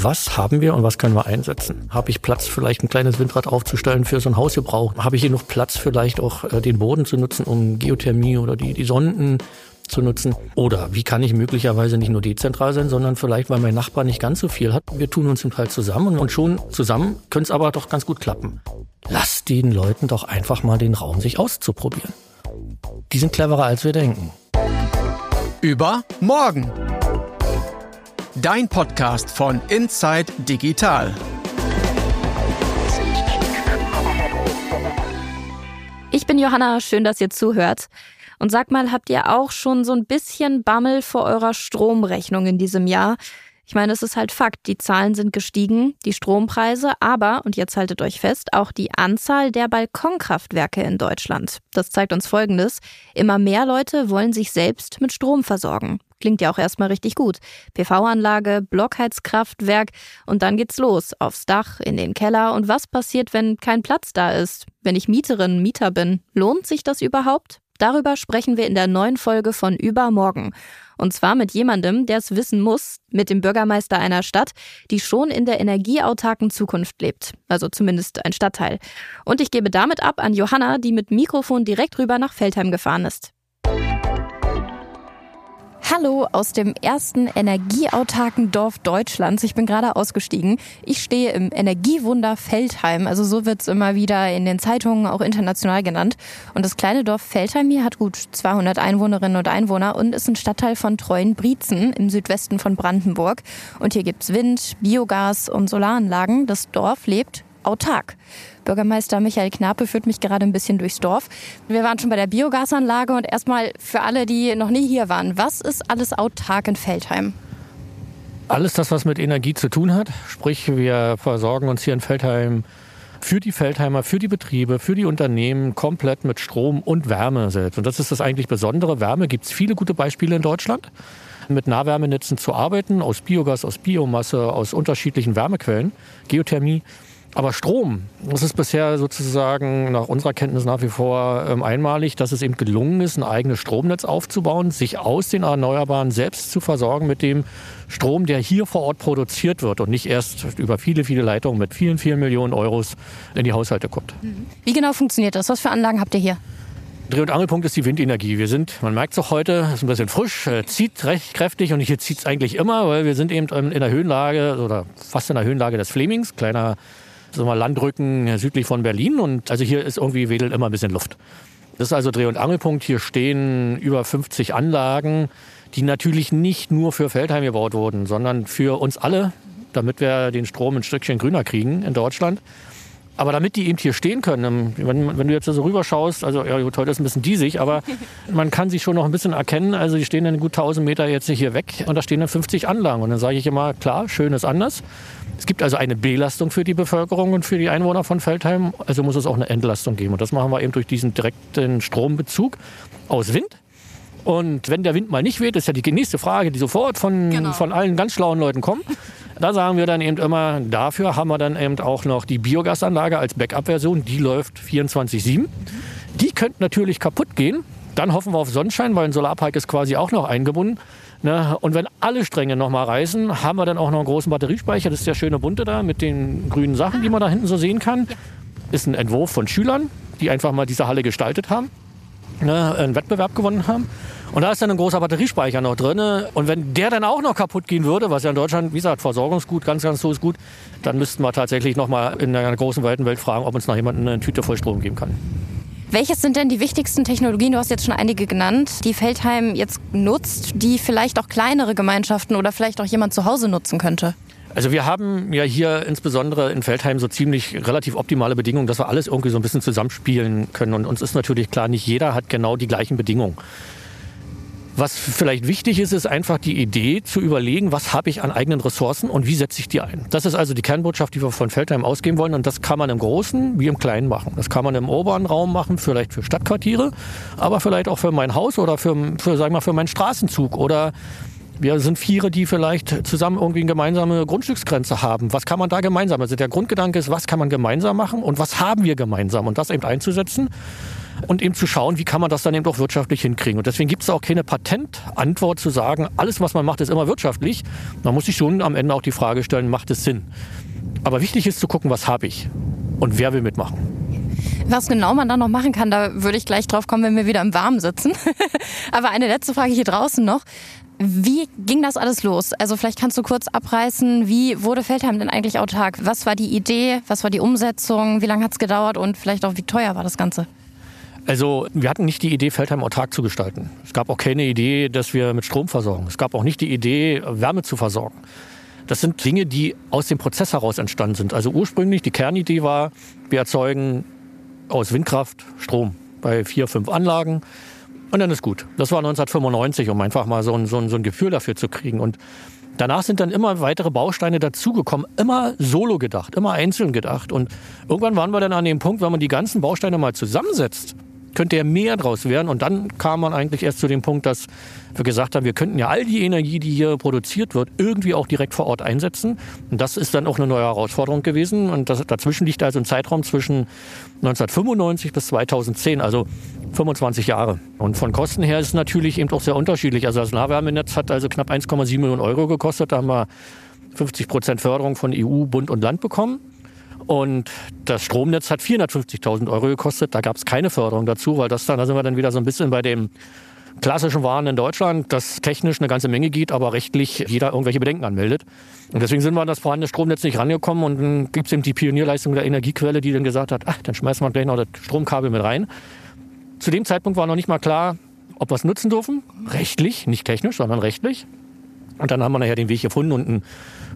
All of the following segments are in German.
Was haben wir und was können wir einsetzen? Habe ich Platz, vielleicht ein kleines Windrad aufzustellen für so ein Hausgebrauch? Habe ich hier noch Platz, vielleicht auch äh, den Boden zu nutzen, um Geothermie oder die, die Sonden zu nutzen? Oder wie kann ich möglicherweise nicht nur dezentral sein, sondern vielleicht, weil mein Nachbar nicht ganz so viel hat, wir tun uns im Teil zusammen und schon zusammen könnte es aber doch ganz gut klappen. Lass den Leuten doch einfach mal den Raum, sich auszuprobieren. Die sind cleverer, als wir denken. Über morgen. Dein Podcast von Inside Digital. Ich bin Johanna, schön, dass ihr zuhört. Und sag mal, habt ihr auch schon so ein bisschen Bammel vor eurer Stromrechnung in diesem Jahr? Ich meine, es ist halt Fakt, die Zahlen sind gestiegen, die Strompreise, aber, und jetzt haltet euch fest, auch die Anzahl der Balkonkraftwerke in Deutschland. Das zeigt uns Folgendes. Immer mehr Leute wollen sich selbst mit Strom versorgen. Klingt ja auch erstmal richtig gut. PV-Anlage, Blockheizkraftwerk und dann geht's los. Aufs Dach, in den Keller. Und was passiert, wenn kein Platz da ist? Wenn ich Mieterin, Mieter bin? Lohnt sich das überhaupt? Darüber sprechen wir in der neuen Folge von Übermorgen. Und zwar mit jemandem, der es wissen muss, mit dem Bürgermeister einer Stadt, die schon in der energieautarken Zukunft lebt. Also zumindest ein Stadtteil. Und ich gebe damit ab an Johanna, die mit Mikrofon direkt rüber nach Feldheim gefahren ist. Hallo aus dem ersten energieautarken Dorf Deutschlands. Ich bin gerade ausgestiegen. Ich stehe im Energiewunder Feldheim. Also so wird es immer wieder in den Zeitungen auch international genannt. Und das kleine Dorf Feldheim hier hat gut 200 Einwohnerinnen und Einwohner und ist ein Stadtteil von Treuenbrietzen im Südwesten von Brandenburg. Und hier gibt's Wind, Biogas und Solaranlagen. Das Dorf lebt autark. Bürgermeister Michael Knape führt mich gerade ein bisschen durchs Dorf. Wir waren schon bei der Biogasanlage und erstmal für alle, die noch nie hier waren, was ist alles autark in Feldheim? Alles das, was mit Energie zu tun hat. Sprich, wir versorgen uns hier in Feldheim für die Feldheimer, für die Betriebe, für die Unternehmen komplett mit Strom und Wärme selbst. Und das ist das eigentlich Besondere. Wärme gibt es viele gute Beispiele in Deutschland mit Nahwärmenetzen zu arbeiten, aus Biogas, aus Biomasse, aus unterschiedlichen Wärmequellen, Geothermie. Aber Strom, das ist bisher sozusagen nach unserer Kenntnis nach wie vor ähm, einmalig, dass es eben gelungen ist, ein eigenes Stromnetz aufzubauen, sich aus den Erneuerbaren selbst zu versorgen mit dem Strom, der hier vor Ort produziert wird und nicht erst über viele, viele Leitungen mit vielen, vielen Millionen Euros in die Haushalte kommt. Mhm. Wie genau funktioniert das? Was für Anlagen habt ihr hier? Dreh- und Angelpunkt ist die Windenergie. Wir sind, man merkt es auch heute, ist ein bisschen frisch, äh, zieht recht kräftig und hier zieht es eigentlich immer, weil wir sind eben in der Höhenlage oder fast in der Höhenlage des Flemings, kleiner sagen wir, Landrücken südlich von Berlin. Und also hier ist irgendwie wedelt immer ein bisschen Luft. Das ist also Dreh- und Angelpunkt. Hier stehen über 50 Anlagen, die natürlich nicht nur für Feldheim gebaut wurden, sondern für uns alle, damit wir den Strom ein Stückchen grüner kriegen in Deutschland. Aber damit die eben hier stehen können, ähm, wenn, wenn du jetzt so rüberschaust, also ja, gut, heute ist ein bisschen diesig, aber man kann sie schon noch ein bisschen erkennen. Also die stehen dann gut 1000 Meter jetzt hier weg und da stehen dann 50 Anlagen. Und dann sage ich immer, klar, schön ist anders. Es gibt also eine Belastung für die Bevölkerung und für die Einwohner von Feldheim. Also muss es auch eine Entlastung geben. Und das machen wir eben durch diesen direkten Strombezug aus Wind. Und wenn der Wind mal nicht weht, ist ja die nächste Frage, die sofort von, genau. von allen ganz schlauen Leuten kommt. Da sagen wir dann eben immer, dafür haben wir dann eben auch noch die Biogasanlage als Backup-Version. Die läuft 24-7. Die könnte natürlich kaputt gehen. Dann hoffen wir auf Sonnenschein, weil ein Solarpark ist quasi auch noch eingebunden. Ne? Und wenn alle Stränge noch mal reißen, haben wir dann auch noch einen großen Batteriespeicher. Das ist der schöne bunte da mit den grünen Sachen, die man da hinten so sehen kann. Ist ein Entwurf von Schülern, die einfach mal diese Halle gestaltet haben, ne? einen Wettbewerb gewonnen haben. Und da ist dann ein großer Batteriespeicher noch drin. Und wenn der dann auch noch kaputt gehen würde, was ja in Deutschland, wie gesagt, Versorgungsgut, ganz, ganz so ist gut, dann müssten wir tatsächlich noch mal in einer großen weiten Welt fragen, ob uns noch jemand eine Tüte voll Strom geben kann. Welches sind denn die wichtigsten Technologien, du hast jetzt schon einige genannt, die Feldheim jetzt nutzt, die vielleicht auch kleinere Gemeinschaften oder vielleicht auch jemand zu Hause nutzen könnte? Also wir haben ja hier insbesondere in Feldheim so ziemlich relativ optimale Bedingungen, dass wir alles irgendwie so ein bisschen zusammenspielen können. Und uns ist natürlich klar, nicht jeder hat genau die gleichen Bedingungen. Was vielleicht wichtig ist, ist einfach die Idee zu überlegen, was habe ich an eigenen Ressourcen und wie setze ich die ein. Das ist also die Kernbotschaft, die wir von Feldheim ausgeben wollen. Und das kann man im Großen wie im Kleinen machen. Das kann man im urbanen Raum machen, vielleicht für Stadtquartiere, aber vielleicht auch für mein Haus oder für, für, sagen wir, für meinen Straßenzug oder wir sind Viere, die vielleicht zusammen irgendwie eine gemeinsame Grundstücksgrenze haben. Was kann man da gemeinsam? Also der Grundgedanke ist, was kann man gemeinsam machen und was haben wir gemeinsam? Und das eben einzusetzen und eben zu schauen, wie kann man das dann eben auch wirtschaftlich hinkriegen. Und deswegen gibt es auch keine Patentantwort zu sagen, alles, was man macht, ist immer wirtschaftlich. Man muss sich schon am Ende auch die Frage stellen, macht es Sinn? Aber wichtig ist zu gucken, was habe ich und wer will mitmachen. Was genau man dann noch machen kann, da würde ich gleich drauf kommen, wenn wir wieder im Warmen sitzen. Aber eine letzte Frage hier draußen noch. Wie ging das alles los? Also vielleicht kannst du kurz abreißen, wie wurde Feldheim denn eigentlich autark? Was war die Idee? Was war die Umsetzung? Wie lange hat es gedauert? Und vielleicht auch, wie teuer war das Ganze? Also wir hatten nicht die Idee, Feldheim autark zu gestalten. Es gab auch keine Idee, dass wir mit Strom versorgen. Es gab auch nicht die Idee, Wärme zu versorgen. Das sind Dinge, die aus dem Prozess heraus entstanden sind. Also ursprünglich die Kernidee war, wir erzeugen aus Windkraft Strom bei vier, fünf Anlagen. Und dann ist gut. Das war 1995, um einfach mal so ein, so ein, so ein Gefühl dafür zu kriegen. Und danach sind dann immer weitere Bausteine dazugekommen, immer solo gedacht, immer einzeln gedacht. Und irgendwann waren wir dann an dem Punkt, wenn man die ganzen Bausteine mal zusammensetzt, könnte ja mehr draus werden. Und dann kam man eigentlich erst zu dem Punkt, dass wir gesagt haben, wir könnten ja all die Energie, die hier produziert wird, irgendwie auch direkt vor Ort einsetzen. Und das ist dann auch eine neue Herausforderung gewesen. Und das, dazwischen liegt also ein Zeitraum zwischen 1995 bis 2010, also 25 Jahre. Und von Kosten her ist es natürlich eben auch sehr unterschiedlich. Also das Nahwärmenetz hat also knapp 1,7 Millionen Euro gekostet. Da haben wir 50 Prozent Förderung von EU, Bund und Land bekommen. Und das Stromnetz hat 450.000 Euro gekostet. Da gab es keine Förderung dazu, weil das dann, da sind wir dann wieder so ein bisschen bei dem klassischen Waren in Deutschland, das technisch eine ganze Menge geht, aber rechtlich jeder irgendwelche Bedenken anmeldet. Und deswegen sind wir an das vorhandene Stromnetz nicht rangekommen und dann gibt es eben die Pionierleistung der Energiequelle, die dann gesagt hat, ach, dann schmeißen wir gleich noch das Stromkabel mit rein. Zu dem Zeitpunkt war noch nicht mal klar, ob wir es nutzen dürfen. Rechtlich, nicht technisch, sondern rechtlich. Und dann haben wir nachher den Weg gefunden und einen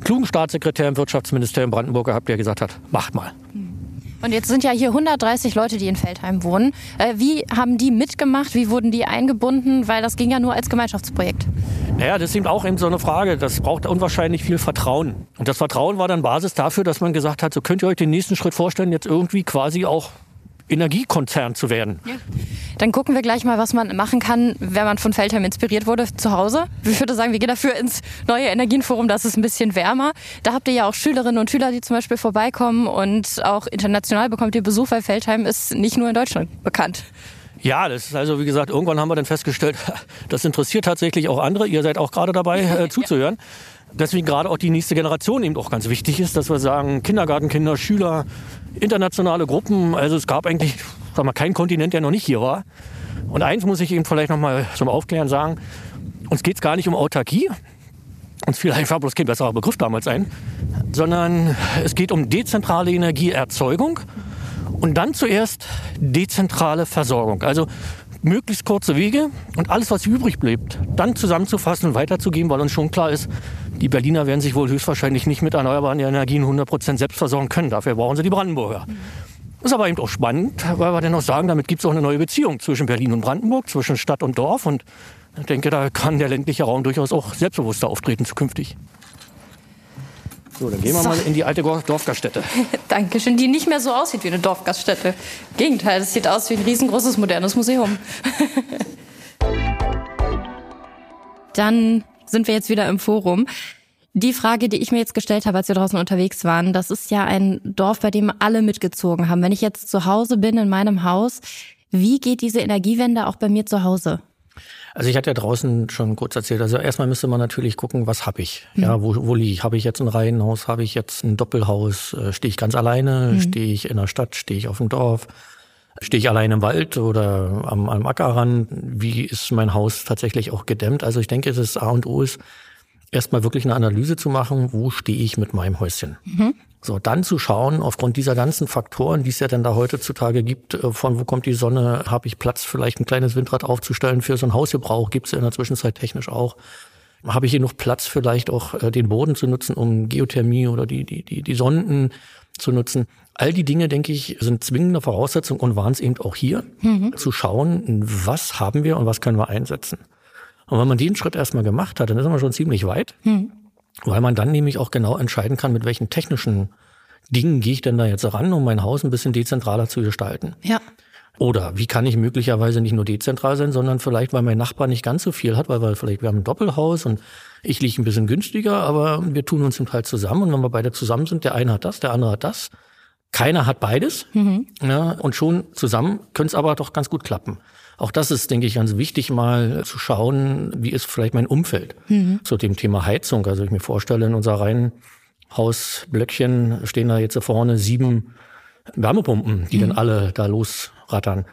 klugen Staatssekretär im Wirtschaftsministerium Brandenburg gehabt, der gesagt hat, macht mal. Und jetzt sind ja hier 130 Leute, die in Feldheim wohnen. Äh, wie haben die mitgemacht? Wie wurden die eingebunden? Weil das ging ja nur als Gemeinschaftsprojekt. Naja, das ist eben auch eben so eine Frage. Das braucht unwahrscheinlich viel Vertrauen. Und das Vertrauen war dann Basis dafür, dass man gesagt hat, so könnt ihr euch den nächsten Schritt vorstellen, jetzt irgendwie quasi auch Energiekonzern zu werden. Ja. Dann gucken wir gleich mal, was man machen kann, wenn man von Feldheim inspiriert wurde zu Hause. Ich würde sagen, wir gehen dafür ins neue Energienforum, das ist ein bisschen wärmer. Da habt ihr ja auch Schülerinnen und Schüler, die zum Beispiel vorbeikommen und auch international bekommt ihr Besuch, weil Feldheim ist nicht nur in Deutschland bekannt. Ja, das ist also, wie gesagt, irgendwann haben wir dann festgestellt, das interessiert tatsächlich auch andere. Ihr seid auch gerade dabei äh, zuzuhören. Ja deswegen gerade auch die nächste Generation eben auch ganz wichtig ist, dass wir sagen, Kindergartenkinder, Schüler, internationale Gruppen. Also es gab eigentlich, sag mal, keinen Kontinent, der noch nicht hier war. Und eins muss ich eben vielleicht noch mal zum Aufklären sagen. Uns geht es gar nicht um Autarkie. Uns fiel einfach bloß kein besserer Begriff damals ein. Sondern es geht um dezentrale Energieerzeugung und dann zuerst dezentrale Versorgung. Also möglichst kurze Wege und alles, was übrig bleibt, dann zusammenzufassen und weiterzugeben, weil uns schon klar ist, die Berliner werden sich wohl höchstwahrscheinlich nicht mit erneuerbaren Energien 100% selbst versorgen können. Dafür brauchen sie die Brandenburger. Das ist aber eben auch spannend, weil wir dann auch sagen, damit gibt es auch eine neue Beziehung zwischen Berlin und Brandenburg, zwischen Stadt und Dorf. Und ich denke, da kann der ländliche Raum durchaus auch selbstbewusster auftreten zukünftig. So, dann gehen wir so. mal in die alte Dorfgaststätte. Dankeschön, die nicht mehr so aussieht wie eine Dorfgaststätte. Im Gegenteil, es sieht aus wie ein riesengroßes modernes Museum. Dann sind wir jetzt wieder im Forum. Die Frage, die ich mir jetzt gestellt habe, als wir draußen unterwegs waren, das ist ja ein Dorf, bei dem alle mitgezogen haben. Wenn ich jetzt zu Hause bin in meinem Haus, wie geht diese Energiewende auch bei mir zu Hause? Also ich hatte ja draußen schon kurz erzählt. Also erstmal müsste man natürlich gucken, was habe ich? Mhm. Ja, wo, wo liege ich? Habe ich jetzt ein Reihenhaus? Habe ich jetzt ein Doppelhaus? Äh, stehe ich ganz alleine? Mhm. Stehe ich in der Stadt? Stehe ich auf dem Dorf? Stehe ich allein im Wald oder am, am Ackerrand? Wie ist mein Haus tatsächlich auch gedämmt? Also ich denke, das A und O ist, erstmal wirklich eine Analyse zu machen, wo stehe ich mit meinem Häuschen. Mhm. So, dann zu schauen, aufgrund dieser ganzen Faktoren, die es ja dann da heutzutage gibt, äh, von wo kommt die Sonne, habe ich Platz, vielleicht ein kleines Windrad aufzustellen für so ein Hausgebrauch, gibt es ja in der Zwischenzeit technisch auch. Habe ich hier noch Platz, vielleicht auch äh, den Boden zu nutzen, um Geothermie oder die, die, die, die Sonden zu nutzen. All die Dinge, denke ich, sind zwingende Voraussetzungen und waren es eben auch hier, mhm. zu schauen, was haben wir und was können wir einsetzen. Und wenn man den Schritt erstmal gemacht hat, dann ist man schon ziemlich weit, mhm. Weil man dann nämlich auch genau entscheiden kann, mit welchen technischen Dingen gehe ich denn da jetzt ran, um mein Haus ein bisschen dezentraler zu gestalten. Ja. Oder wie kann ich möglicherweise nicht nur dezentral sein, sondern vielleicht, weil mein Nachbar nicht ganz so viel hat, weil wir vielleicht, wir haben ein Doppelhaus und ich liege ein bisschen günstiger, aber wir tun uns im Teil zusammen und wenn wir beide zusammen sind, der eine hat das, der andere hat das, Keiner hat beides. Mhm. Ja, und schon zusammen könnte es aber doch ganz gut klappen. Auch das ist, denke ich, ganz wichtig, mal zu schauen, wie ist vielleicht mein Umfeld mhm. zu dem Thema Heizung. Also ich mir vorstelle, in unserer Reihenhausblöckchen stehen da jetzt vorne sieben Wärmepumpen, die mhm. dann alle da losrattern.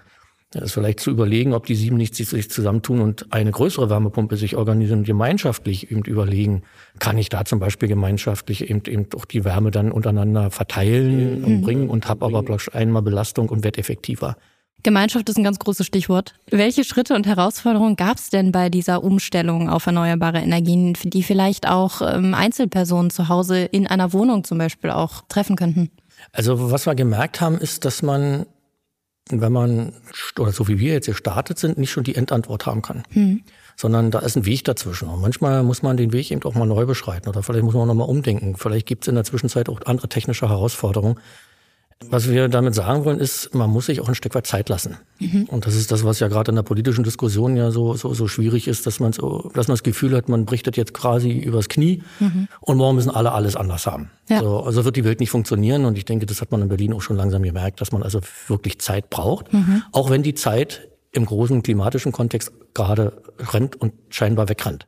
Das ist vielleicht zu überlegen, ob die sieben nicht sich zusammentun und eine größere Wärmepumpe sich organisieren und gemeinschaftlich eben überlegen, kann ich da zum Beispiel gemeinschaftlich eben, eben auch die Wärme dann untereinander verteilen und mhm. bringen und habe aber einmal Belastung und werde effektiver. Gemeinschaft ist ein ganz großes Stichwort. Welche Schritte und Herausforderungen gab es denn bei dieser Umstellung auf erneuerbare Energien, die vielleicht auch ähm, Einzelpersonen zu Hause in einer Wohnung zum Beispiel auch treffen könnten? Also was wir gemerkt haben, ist, dass man wenn man, oder so wie wir jetzt gestartet sind, nicht schon die Endantwort haben kann. Hm. Sondern da ist ein Weg dazwischen. Und manchmal muss man den Weg eben auch mal neu beschreiten oder vielleicht muss man auch nochmal umdenken. Vielleicht gibt es in der Zwischenzeit auch andere technische Herausforderungen. Was wir damit sagen wollen, ist, man muss sich auch ein Stück weit Zeit lassen. Mhm. Und das ist das, was ja gerade in der politischen Diskussion ja so, so, so schwierig ist, dass man so, dass man das Gefühl hat, man bricht das jetzt quasi übers Knie mhm. und morgen müssen alle alles anders haben. Ja. So, also wird die Welt nicht funktionieren. Und ich denke, das hat man in Berlin auch schon langsam gemerkt, dass man also wirklich Zeit braucht. Mhm. Auch wenn die Zeit im großen klimatischen Kontext gerade rennt und scheinbar wegrennt.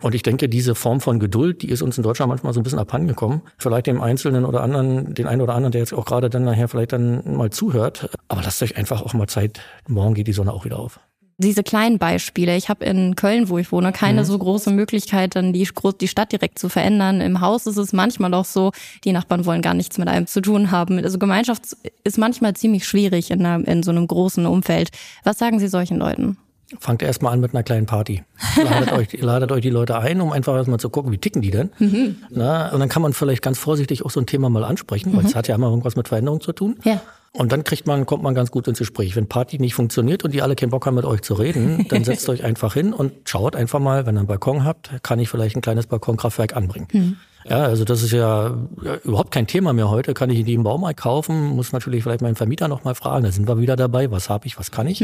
Und ich denke, diese Form von Geduld, die ist uns in Deutschland manchmal so ein bisschen abhandengekommen. Vielleicht dem Einzelnen oder anderen, den einen oder anderen, der jetzt auch gerade dann nachher vielleicht dann mal zuhört. Aber lasst euch einfach auch mal Zeit. Morgen geht die Sonne auch wieder auf diese kleinen Beispiele. Ich habe in Köln, wo ich wohne, keine mhm. so große Möglichkeit, dann die, die Stadt direkt zu verändern. Im Haus ist es manchmal auch so, die Nachbarn wollen gar nichts mit einem zu tun haben. Also Gemeinschaft ist manchmal ziemlich schwierig in, einer, in so einem großen Umfeld. Was sagen Sie solchen Leuten? Fangt erstmal an mit einer kleinen Party. Ladet euch, ladet euch die Leute ein, um einfach erstmal zu gucken, wie ticken die denn. Mhm. Na, und dann kann man vielleicht ganz vorsichtig auch so ein Thema mal ansprechen, weil es mhm. hat ja immer irgendwas mit Veränderung zu tun. Ja. Und dann kriegt man, kommt man ganz gut ins Gespräch. Wenn Party nicht funktioniert und die alle keinen Bock haben, mit euch zu reden, dann setzt euch einfach hin und schaut einfach mal, wenn ihr einen Balkon habt, kann ich vielleicht ein kleines Balkonkraftwerk anbringen. Mhm. Ja, also das ist ja, ja, überhaupt kein Thema mehr heute. Kann ich in jedem Baumarkt kaufen, muss natürlich vielleicht meinen Vermieter nochmal fragen. Da sind wir wieder dabei. Was habe ich, was kann ich?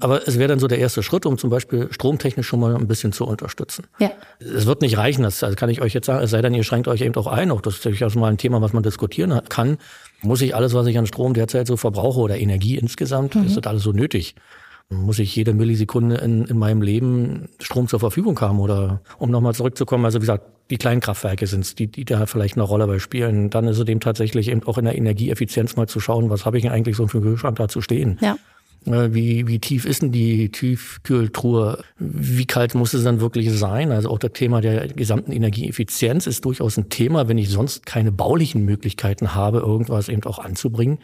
Aber es wäre dann so der erste Schritt, um zum Beispiel stromtechnisch schon mal ein bisschen zu unterstützen. Ja. Es wird nicht reichen, das also kann ich euch jetzt sagen, es sei denn, ihr schränkt euch eben auch ein. Auch das ist durchaus mal ein Thema, was man diskutieren kann. Muss ich alles, was ich an Strom derzeit so verbrauche oder Energie insgesamt, mhm. ist das alles so nötig? Muss ich jede Millisekunde in, in meinem Leben Strom zur Verfügung haben? Oder um nochmal zurückzukommen, also wie gesagt, die Kleinkraftwerke sind es, die, die da vielleicht eine Rolle bei spielen. Dann ist es dem tatsächlich eben auch in der Energieeffizienz mal zu schauen, was habe ich denn eigentlich so für einen Kühlschrank da zu stehen? Ja. Äh, wie, wie tief ist denn die Tiefkühltruhe? Wie kalt muss es dann wirklich sein? Also auch das Thema der gesamten Energieeffizienz ist durchaus ein Thema, wenn ich sonst keine baulichen Möglichkeiten habe, irgendwas eben auch anzubringen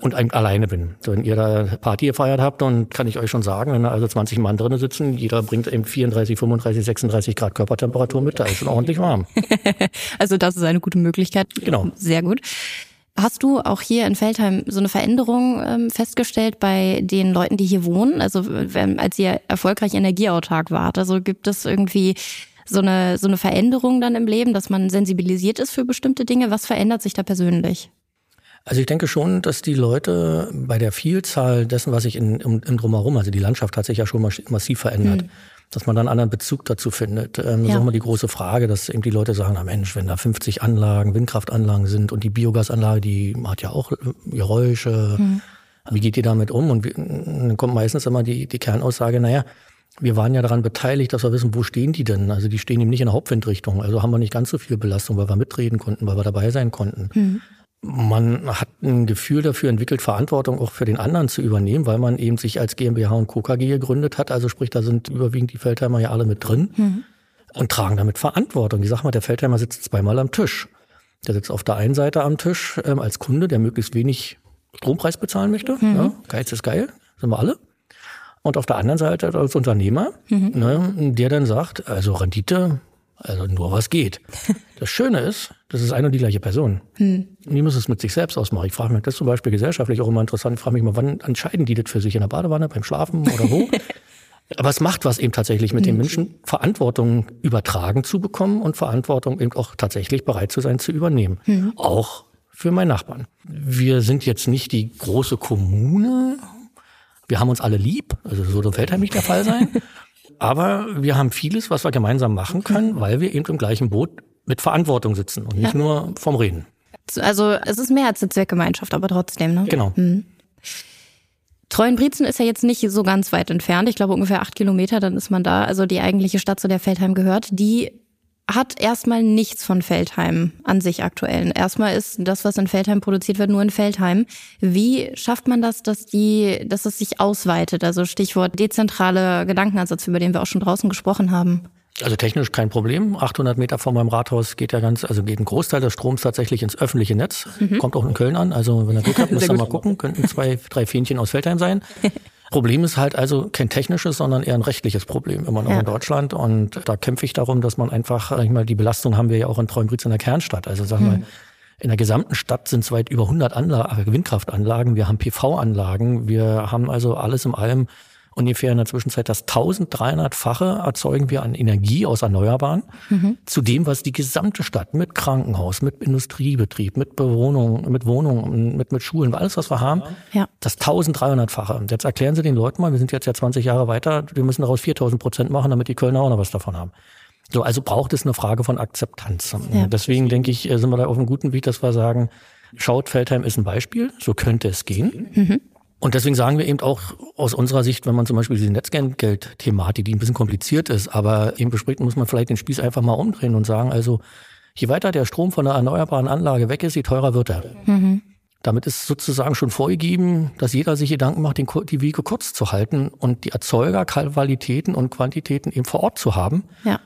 und alleine bin. Wenn ihr da Party gefeiert habt, dann kann ich euch schon sagen, wenn da also 20 Mann drinnen sitzen, jeder bringt eben 34, 35, 36 Grad Körpertemperatur mit, da ist schon ordentlich warm. also das ist eine gute Möglichkeit. Genau. Sehr gut. Hast du auch hier in Feldheim so eine Veränderung ähm, festgestellt bei den Leuten, die hier wohnen? Also wenn, als ihr erfolgreich energieautark wart, also gibt es irgendwie so eine, so eine Veränderung dann im Leben, dass man sensibilisiert ist für bestimmte Dinge? Was verändert sich da persönlich? Also ich denke schon, dass die Leute bei der Vielzahl dessen, was sich in, im, im Drumherum, also die Landschaft hat sich ja schon massiv verändert. Hm dass man dann einen anderen Bezug dazu findet. Ähm, das ja. ist auch mal die große Frage, dass eben die Leute sagen, na Mensch, wenn da 50 Anlagen, Windkraftanlagen sind und die Biogasanlage, die hat ja auch Geräusche, mhm. wie geht ihr damit um? Und dann kommt meistens immer die, die Kernaussage, naja, wir waren ja daran beteiligt, dass wir wissen, wo stehen die denn? Also die stehen eben nicht in der Hauptwindrichtung. Also haben wir nicht ganz so viel Belastung, weil wir mitreden konnten, weil wir dabei sein konnten. Mhm man hat ein Gefühl dafür entwickelt, Verantwortung auch für den anderen zu übernehmen, weil man eben sich als GmbH und Co. KG gegründet hat. Also sprich, da sind überwiegend die Feldheimer ja alle mit drin mhm. und tragen damit Verantwortung. Ich sag mal, der Feldheimer sitzt zweimal am Tisch. Der sitzt auf der einen Seite am Tisch ähm, als Kunde, der möglichst wenig Strompreis bezahlen möchte. Mhm. Ja, Geiz ist geil, sind wir alle. Und auf der anderen Seite als Unternehmer, mhm. ne, der dann sagt, also Rendite also nur was geht. Das Schöne ist, das ist eine und die gleiche Person. Hm. Die muss es mit sich selbst ausmachen. Ich frage mich, das ist zum Beispiel gesellschaftlich auch immer interessant. Ich frage mich mal, wann entscheiden die das für sich in der Badewanne, beim Schlafen oder wo? Aber es macht was eben tatsächlich mit den hm. Menschen, Verantwortung übertragen zu bekommen und Verantwortung eben auch tatsächlich bereit zu sein zu übernehmen. Mhm. Auch für meinen Nachbarn. Wir sind jetzt nicht die große Kommune. Wir haben uns alle lieb. Also so wird Feldheim nicht der Fall sein. Aber wir haben vieles, was wir gemeinsam machen können, weil wir eben im gleichen Boot mit Verantwortung sitzen und nicht ja. nur vom Reden. Also es ist mehr als eine Zweckgemeinschaft, aber trotzdem, ne? Genau. Mhm. Treuenbrietzen ist ja jetzt nicht so ganz weit entfernt. Ich glaube ungefähr acht Kilometer, dann ist man da. Also die eigentliche Stadt, zu der Feldheim gehört, die hat erstmal nichts von Feldheim an sich aktuell. Erstmal ist das, was in Feldheim produziert wird, nur in Feldheim. Wie schafft man das, dass die, dass es sich ausweitet? Also Stichwort dezentrale Gedankenansatz, über den wir auch schon draußen gesprochen haben. Also technisch kein Problem. 800 Meter vor meinem Rathaus geht ja ganz, also geht ein Großteil des Stroms tatsächlich ins öffentliche Netz. Mhm. Kommt auch in Köln an. Also wenn ihr Glück habt, müsst ihr mal gucken. Könnten zwei, drei Fähnchen aus Feldheim sein. Problem ist halt also kein technisches, sondern eher ein rechtliches Problem immer noch ja. in Deutschland. Und da kämpfe ich darum, dass man einfach, sag ich mal, die Belastung haben wir ja auch in Treuenbrietz in der Kernstadt. Also sag mal, mhm. in der gesamten Stadt sind es weit über 100 Anla Windkraftanlagen. Wir haben PV-Anlagen. Wir haben also alles im allem ungefähr in der Zwischenzeit das 1300-fache erzeugen wir an Energie aus Erneuerbaren mhm. zu dem, was die gesamte Stadt mit Krankenhaus, mit Industriebetrieb, mit Bewohnung, mit Wohnungen, mit, mit Schulen, alles, was wir haben, ja. das 1300-fache. Und jetzt erklären Sie den Leuten mal, wir sind jetzt ja 20 Jahre weiter, wir müssen daraus 4000 Prozent machen, damit die Kölner auch noch was davon haben. So, also braucht es eine Frage von Akzeptanz. Ja. Deswegen denke ich, sind wir da auf einem guten Weg, dass wir sagen, Schaut, Feldheim ist ein Beispiel, so könnte es gehen. Mhm. Und deswegen sagen wir eben auch aus unserer Sicht, wenn man zum Beispiel diese Netzgeld-Thematik, die ein bisschen kompliziert ist, aber eben bespricht, muss man vielleicht den Spieß einfach mal umdrehen und sagen, also je weiter der Strom von einer erneuerbaren Anlage weg ist, je teurer wird er. Mhm. Damit ist sozusagen schon vorgegeben, dass jeder sich Gedanken macht, die Wege kurz zu halten und die Erzeugerqualitäten und Quantitäten eben vor Ort zu haben. Ja.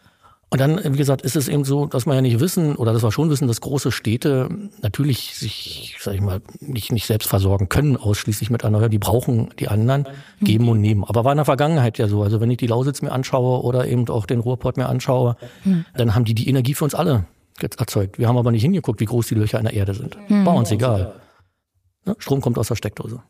Und dann, wie gesagt, ist es eben so, dass wir ja nicht wissen, oder dass wir schon wissen, dass große Städte natürlich sich, sag ich mal, nicht, nicht selbst versorgen können, ausschließlich mit Erneuerbaren. Die brauchen die anderen, geben und nehmen. Aber war in der Vergangenheit ja so. Also wenn ich die Lausitz mir anschaue oder eben auch den Ruhrport mir anschaue, mhm. dann haben die die Energie für uns alle erzeugt. Wir haben aber nicht hingeguckt, wie groß die Löcher in der Erde sind. Mhm. War uns egal. Strom kommt aus der Steckdose.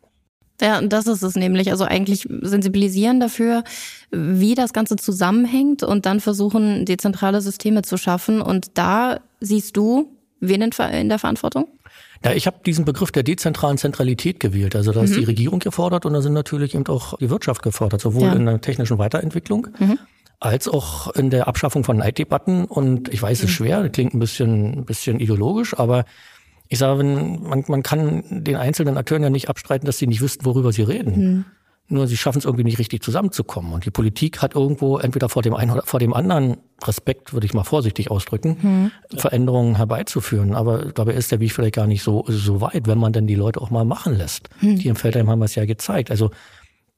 Ja, das ist es nämlich. Also eigentlich sensibilisieren dafür, wie das Ganze zusammenhängt und dann versuchen, dezentrale Systeme zu schaffen. Und da siehst du wen in der Verantwortung? Ja, ich habe diesen Begriff der dezentralen Zentralität gewählt. Also da ist mhm. die Regierung gefordert und da sind natürlich eben auch die Wirtschaft gefordert, sowohl ja. in der technischen Weiterentwicklung mhm. als auch in der Abschaffung von Neiddebatten. Und ich weiß, es ist mhm. schwer, klingt ein bisschen, ein bisschen ideologisch, aber ich sage, man, man kann den einzelnen Akteuren ja nicht abstreiten, dass sie nicht wüssten, worüber sie reden. Mhm. Nur sie schaffen es irgendwie nicht richtig zusammenzukommen. Und die Politik hat irgendwo entweder vor dem einen oder vor dem anderen Respekt, würde ich mal vorsichtig ausdrücken, mhm. Veränderungen herbeizuführen. Aber dabei ist der Weg vielleicht gar nicht so, so weit, wenn man denn die Leute auch mal machen lässt. Mhm. Die im Feldheim haben wir es ja gezeigt. Also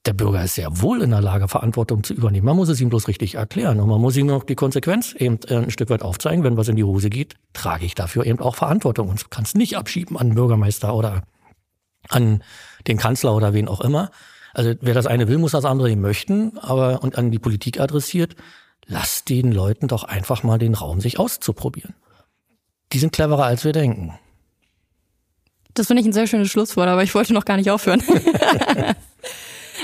der Bürger ist sehr wohl in der Lage, Verantwortung zu übernehmen. Man muss es ihm bloß richtig erklären. Und man muss ihm noch die Konsequenz eben äh, ein Stück weit aufzeigen. Wenn was in die Hose geht, trage ich dafür eben auch Verantwortung und kann es nicht abschieben an den Bürgermeister oder an den Kanzler oder wen auch immer. Also wer das eine will, muss das andere möchten, aber und an die Politik adressiert, lasst den Leuten doch einfach mal den Raum, sich auszuprobieren. Die sind cleverer, als wir denken. Das finde ich ein sehr schönes Schlusswort, aber ich wollte noch gar nicht aufhören.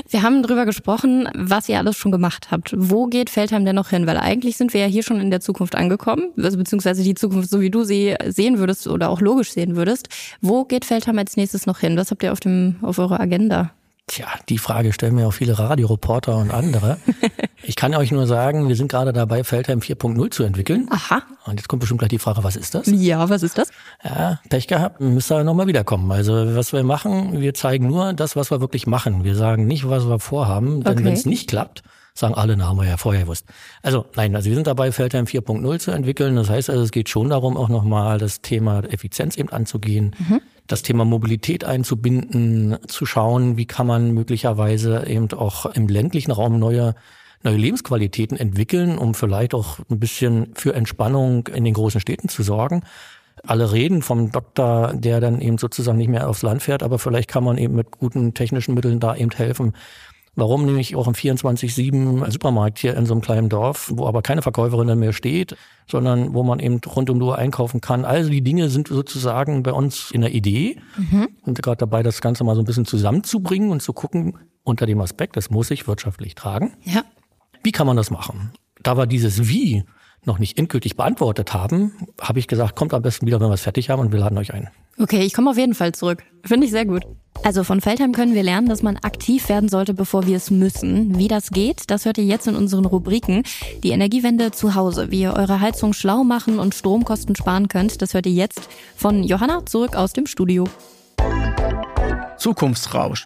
Wir haben drüber gesprochen, was ihr alles schon gemacht habt. Wo geht Feldheim denn noch hin? Weil eigentlich sind wir ja hier schon in der Zukunft angekommen, also beziehungsweise die Zukunft, so wie du sie sehen würdest oder auch logisch sehen würdest. Wo geht Feldheim als nächstes noch hin? Was habt ihr auf dem, auf eurer Agenda? Tja, die Frage stellen mir auch viele Radioreporter und andere. ich kann euch nur sagen, wir sind gerade dabei, Feldheim 4.0 zu entwickeln. Aha. Und jetzt kommt bestimmt gleich die Frage, was ist das? Ja, was ist das? Ja, Pech gehabt, müsst ihr nochmal wiederkommen. Also was wir machen, wir zeigen nur das, was wir wirklich machen. Wir sagen nicht, was wir vorhaben, denn okay. wenn es nicht klappt, sagen alle, na, haben wir ja vorher gewusst. Also nein, also wir sind dabei, Feldheim 4.0 zu entwickeln. Das heißt also, es geht schon darum, auch nochmal das Thema Effizienz eben anzugehen. Mhm das Thema Mobilität einzubinden, zu schauen, wie kann man möglicherweise eben auch im ländlichen Raum neue neue Lebensqualitäten entwickeln, um vielleicht auch ein bisschen für Entspannung in den großen Städten zu sorgen. Alle reden vom Doktor, der dann eben sozusagen nicht mehr aufs Land fährt, aber vielleicht kann man eben mit guten technischen Mitteln da eben helfen, Warum nämlich auch im 24-7 Supermarkt hier in so einem kleinen Dorf, wo aber keine Verkäuferin mehr steht, sondern wo man eben rund um die Uhr einkaufen kann. Also die Dinge sind sozusagen bei uns in der Idee. Mhm. Und gerade dabei, das Ganze mal so ein bisschen zusammenzubringen und zu gucken, unter dem Aspekt, das muss sich wirtschaftlich tragen. Ja. Wie kann man das machen? Da wir dieses Wie noch nicht endgültig beantwortet haben, habe ich gesagt, kommt am besten wieder, wenn wir es fertig haben und wir laden euch ein. Okay, ich komme auf jeden Fall zurück. Finde ich sehr gut. Also von Feldheim können wir lernen, dass man aktiv werden sollte, bevor wir es müssen. Wie das geht, das hört ihr jetzt in unseren Rubriken. Die Energiewende zu Hause, wie ihr eure Heizung schlau machen und Stromkosten sparen könnt, das hört ihr jetzt von Johanna zurück aus dem Studio. Zukunftsrausch.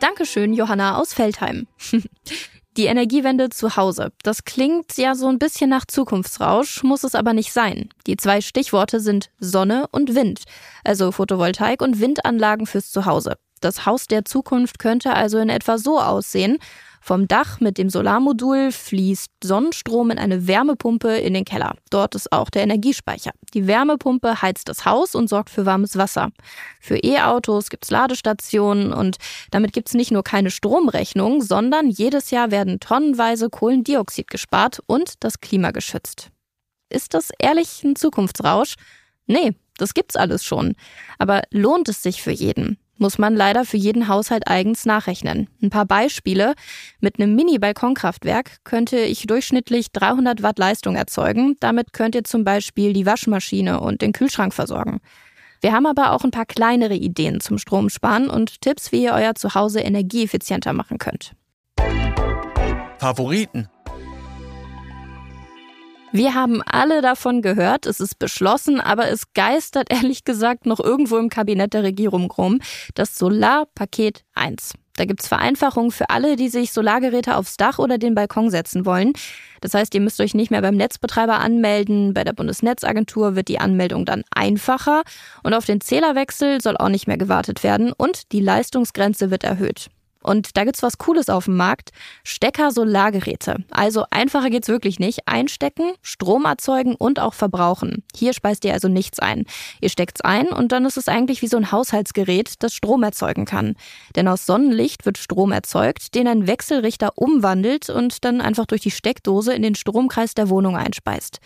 Dankeschön, Johanna aus Feldheim. Die Energiewende zu Hause. Das klingt ja so ein bisschen nach Zukunftsrausch, muss es aber nicht sein. Die zwei Stichworte sind Sonne und Wind, also Photovoltaik und Windanlagen fürs Zuhause. Das Haus der Zukunft könnte also in etwa so aussehen. Vom Dach mit dem Solarmodul fließt Sonnenstrom in eine Wärmepumpe in den Keller. Dort ist auch der Energiespeicher. Die Wärmepumpe heizt das Haus und sorgt für warmes Wasser. Für E-Autos gibt es Ladestationen und damit gibt es nicht nur keine Stromrechnung, sondern jedes Jahr werden tonnenweise Kohlendioxid gespart und das Klima geschützt. Ist das ehrlich ein Zukunftsrausch? Nee, das gibt's alles schon. Aber lohnt es sich für jeden? Muss man leider für jeden Haushalt eigens nachrechnen. Ein paar Beispiele. Mit einem Mini-Balkonkraftwerk könnte ich durchschnittlich 300 Watt Leistung erzeugen. Damit könnt ihr zum Beispiel die Waschmaschine und den Kühlschrank versorgen. Wir haben aber auch ein paar kleinere Ideen zum Stromsparen und Tipps, wie ihr euer Zuhause energieeffizienter machen könnt. Favoriten. Wir haben alle davon gehört, es ist beschlossen, aber es geistert ehrlich gesagt noch irgendwo im Kabinett der Regierung rum. Das Solarpaket 1. Da gibt's Vereinfachungen für alle, die sich Solargeräte aufs Dach oder den Balkon setzen wollen. Das heißt, ihr müsst euch nicht mehr beim Netzbetreiber anmelden. Bei der Bundesnetzagentur wird die Anmeldung dann einfacher. Und auf den Zählerwechsel soll auch nicht mehr gewartet werden. Und die Leistungsgrenze wird erhöht. Und da gibt's was Cooles auf dem Markt. Stecker-Solargeräte. Also einfacher geht's wirklich nicht. Einstecken, Strom erzeugen und auch verbrauchen. Hier speist ihr also nichts ein. Ihr steckt's ein und dann ist es eigentlich wie so ein Haushaltsgerät, das Strom erzeugen kann. Denn aus Sonnenlicht wird Strom erzeugt, den ein Wechselrichter umwandelt und dann einfach durch die Steckdose in den Stromkreis der Wohnung einspeist.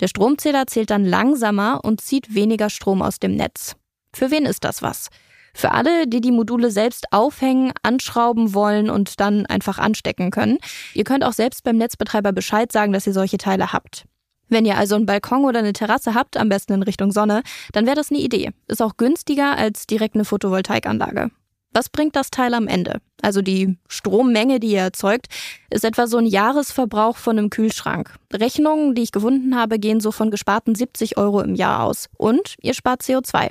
Der Stromzähler zählt dann langsamer und zieht weniger Strom aus dem Netz. Für wen ist das was? Für alle, die die Module selbst aufhängen, anschrauben wollen und dann einfach anstecken können. Ihr könnt auch selbst beim Netzbetreiber Bescheid sagen, dass ihr solche Teile habt. Wenn ihr also einen Balkon oder eine Terrasse habt, am besten in Richtung Sonne, dann wäre das eine Idee. Ist auch günstiger als direkt eine Photovoltaikanlage. Was bringt das Teil am Ende? Also die Strommenge, die ihr erzeugt, ist etwa so ein Jahresverbrauch von einem Kühlschrank. Rechnungen, die ich gefunden habe, gehen so von gesparten 70 Euro im Jahr aus. Und ihr spart CO2.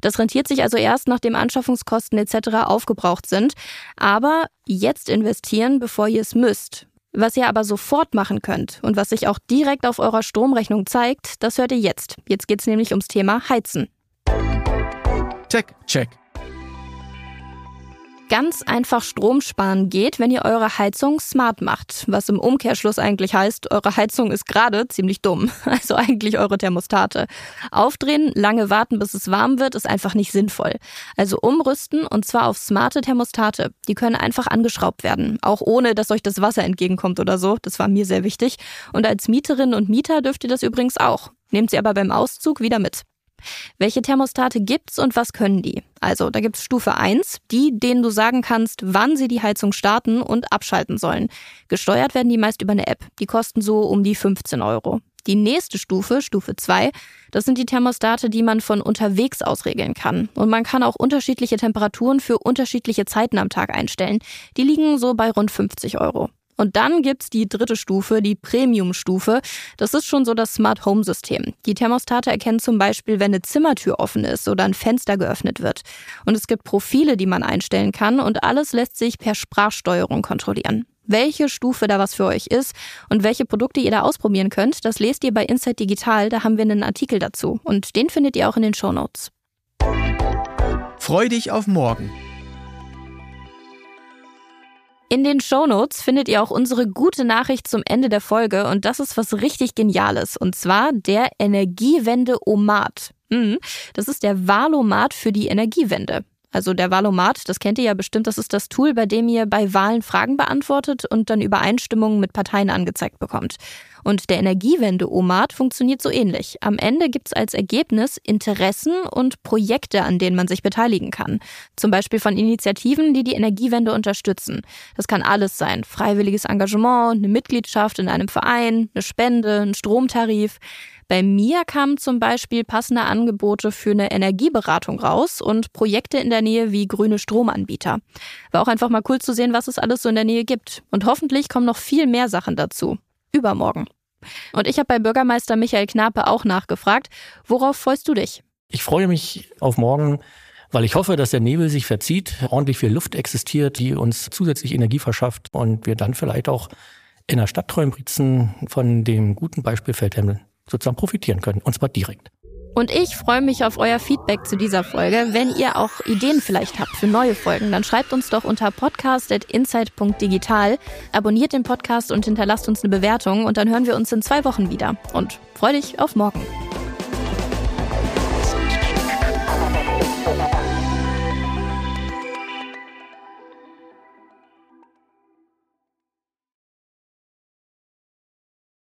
Das rentiert sich also erst, nachdem Anschaffungskosten etc. aufgebraucht sind. Aber jetzt investieren, bevor ihr es müsst. Was ihr aber sofort machen könnt und was sich auch direkt auf eurer Stromrechnung zeigt, das hört ihr jetzt. Jetzt geht es nämlich ums Thema Heizen. Check, check ganz einfach Strom sparen geht, wenn ihr eure Heizung smart macht. Was im Umkehrschluss eigentlich heißt, eure Heizung ist gerade ziemlich dumm. Also eigentlich eure Thermostate. Aufdrehen, lange warten, bis es warm wird, ist einfach nicht sinnvoll. Also umrüsten und zwar auf smarte Thermostate. Die können einfach angeschraubt werden. Auch ohne, dass euch das Wasser entgegenkommt oder so. Das war mir sehr wichtig. Und als Mieterin und Mieter dürft ihr das übrigens auch. Nehmt sie aber beim Auszug wieder mit. Welche Thermostate gibt's und was können die? Also, da gibt's Stufe 1, die, denen du sagen kannst, wann sie die Heizung starten und abschalten sollen. Gesteuert werden die meist über eine App. Die kosten so um die 15 Euro. Die nächste Stufe, Stufe 2, das sind die Thermostate, die man von unterwegs aus regeln kann. Und man kann auch unterschiedliche Temperaturen für unterschiedliche Zeiten am Tag einstellen. Die liegen so bei rund 50 Euro. Und dann gibt's die dritte Stufe, die Premium-Stufe. Das ist schon so das Smart Home System. Die Thermostate erkennen zum Beispiel, wenn eine Zimmertür offen ist oder ein Fenster geöffnet wird. Und es gibt Profile, die man einstellen kann und alles lässt sich per Sprachsteuerung kontrollieren. Welche Stufe da was für euch ist und welche Produkte ihr da ausprobieren könnt, das lest ihr bei Inside Digital. Da haben wir einen Artikel dazu. Und den findet ihr auch in den Show Notes. Freu dich auf morgen. In den Shownotes findet ihr auch unsere gute Nachricht zum Ende der Folge und das ist was richtig Geniales und zwar der Energiewende-Omat. Mhm. Das ist der Wahlomat für die Energiewende. Also der Wahlomat, das kennt ihr ja bestimmt, das ist das Tool, bei dem ihr bei Wahlen Fragen beantwortet und dann Übereinstimmungen mit Parteien angezeigt bekommt. Und der Energiewende-OMAT funktioniert so ähnlich. Am Ende gibt's als Ergebnis Interessen und Projekte, an denen man sich beteiligen kann. Zum Beispiel von Initiativen, die die Energiewende unterstützen. Das kann alles sein. Freiwilliges Engagement, eine Mitgliedschaft in einem Verein, eine Spende, ein Stromtarif. Bei mir kamen zum Beispiel passende Angebote für eine Energieberatung raus und Projekte in der Nähe wie grüne Stromanbieter. War auch einfach mal cool zu sehen, was es alles so in der Nähe gibt. Und hoffentlich kommen noch viel mehr Sachen dazu. Übermorgen. Und ich habe bei Bürgermeister Michael Knape auch nachgefragt, worauf freust du dich? Ich freue mich auf morgen, weil ich hoffe, dass der Nebel sich verzieht, ordentlich viel Luft existiert, die uns zusätzlich Energie verschafft und wir dann vielleicht auch in der Stadt Treuenbrietzen von dem guten Beispiel Feldhemmel sozusagen profitieren können, und zwar direkt. Und ich freue mich auf euer Feedback zu dieser Folge. Wenn ihr auch Ideen vielleicht habt für neue Folgen, dann schreibt uns doch unter podcast.insight.digital, abonniert den Podcast und hinterlasst uns eine Bewertung und dann hören wir uns in zwei Wochen wieder. Und freu dich auf morgen.